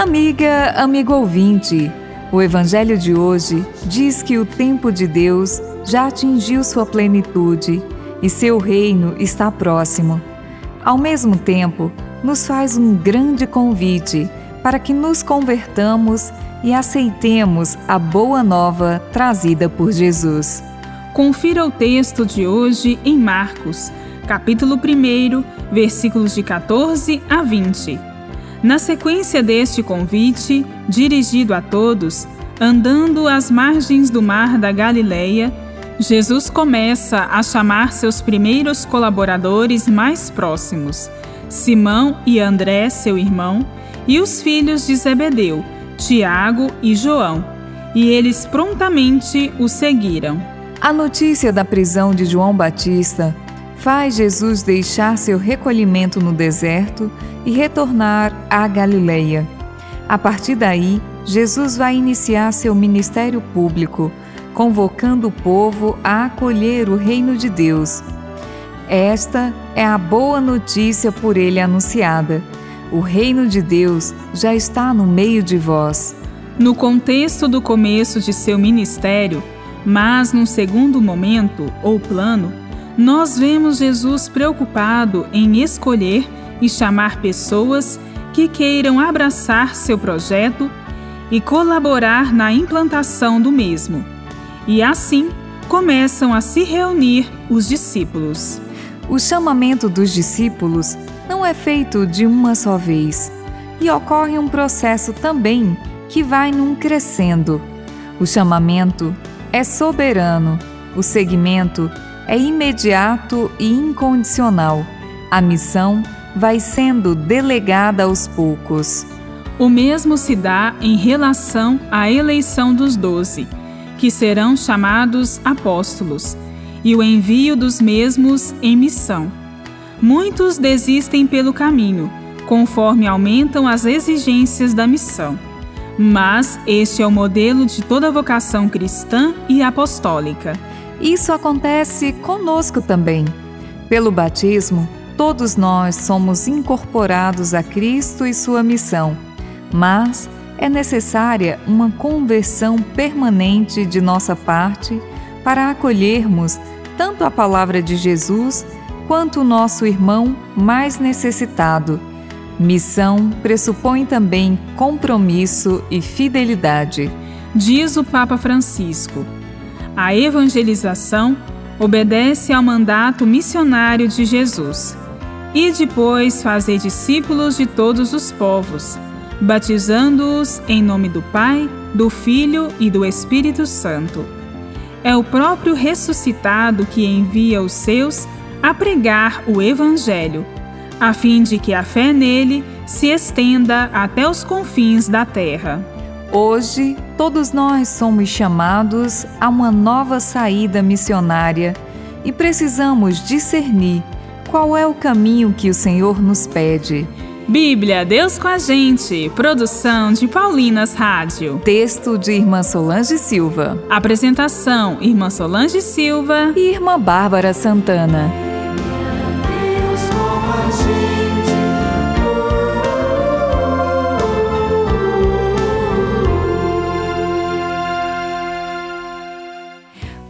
Amiga, amigo ouvinte, o Evangelho de hoje diz que o tempo de Deus já atingiu sua plenitude e seu reino está próximo. Ao mesmo tempo, nos faz um grande convite para que nos convertamos e aceitemos a boa nova trazida por Jesus. Confira o texto de hoje em Marcos, capítulo 1, versículos de 14 a 20. Na sequência deste convite, dirigido a todos, andando às margens do mar da Galileia, Jesus começa a chamar seus primeiros colaboradores mais próximos, Simão e André, seu irmão, e os filhos de Zebedeu, Tiago e João, e eles prontamente o seguiram. A notícia da prisão de João Batista faz Jesus deixar seu recolhimento no deserto e retornar à Galileia. A partir daí, Jesus vai iniciar seu ministério público, convocando o povo a acolher o reino de Deus. Esta é a boa notícia por ele anunciada. O reino de Deus já está no meio de vós. No contexto do começo de seu ministério, mas num segundo momento ou plano, nós vemos Jesus preocupado em escolher e chamar pessoas que queiram abraçar seu projeto e colaborar na implantação do mesmo. E assim começam a se reunir os discípulos. O chamamento dos discípulos não é feito de uma só vez e ocorre um processo também que vai num crescendo. O chamamento é soberano, o segmento é imediato e incondicional. A missão vai sendo delegada aos poucos. O mesmo se dá em relação à eleição dos doze, que serão chamados apóstolos, e o envio dos mesmos em missão. Muitos desistem pelo caminho, conforme aumentam as exigências da missão. Mas este é o modelo de toda vocação cristã e apostólica. Isso acontece conosco também. Pelo batismo, todos nós somos incorporados a Cristo e sua missão, mas é necessária uma conversão permanente de nossa parte para acolhermos tanto a palavra de Jesus quanto o nosso irmão mais necessitado. Missão pressupõe também compromisso e fidelidade. Diz o Papa Francisco: a evangelização obedece ao mandato missionário de Jesus e depois fazer discípulos de todos os povos, batizando-os em nome do Pai, do Filho e do Espírito Santo. É o próprio ressuscitado que envia os seus a pregar o Evangelho, a fim de que a fé nele se estenda até os confins da terra. Hoje, todos nós somos chamados a uma nova saída missionária e precisamos discernir qual é o caminho que o Senhor nos pede. Bíblia, Deus com a gente. Produção de Paulinas Rádio. Texto de Irmã Solange Silva. Apresentação: Irmã Solange Silva e Irmã Bárbara Santana.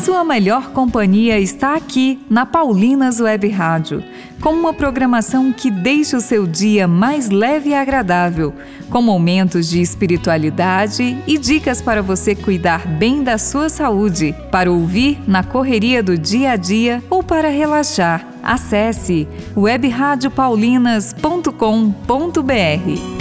Sua melhor companhia está aqui na Paulinas Web Rádio, com uma programação que deixa o seu dia mais leve e agradável, com momentos de espiritualidade e dicas para você cuidar bem da sua saúde, para ouvir na correria do dia a dia ou para relaxar. Acesse webradiopaulinas.com.br.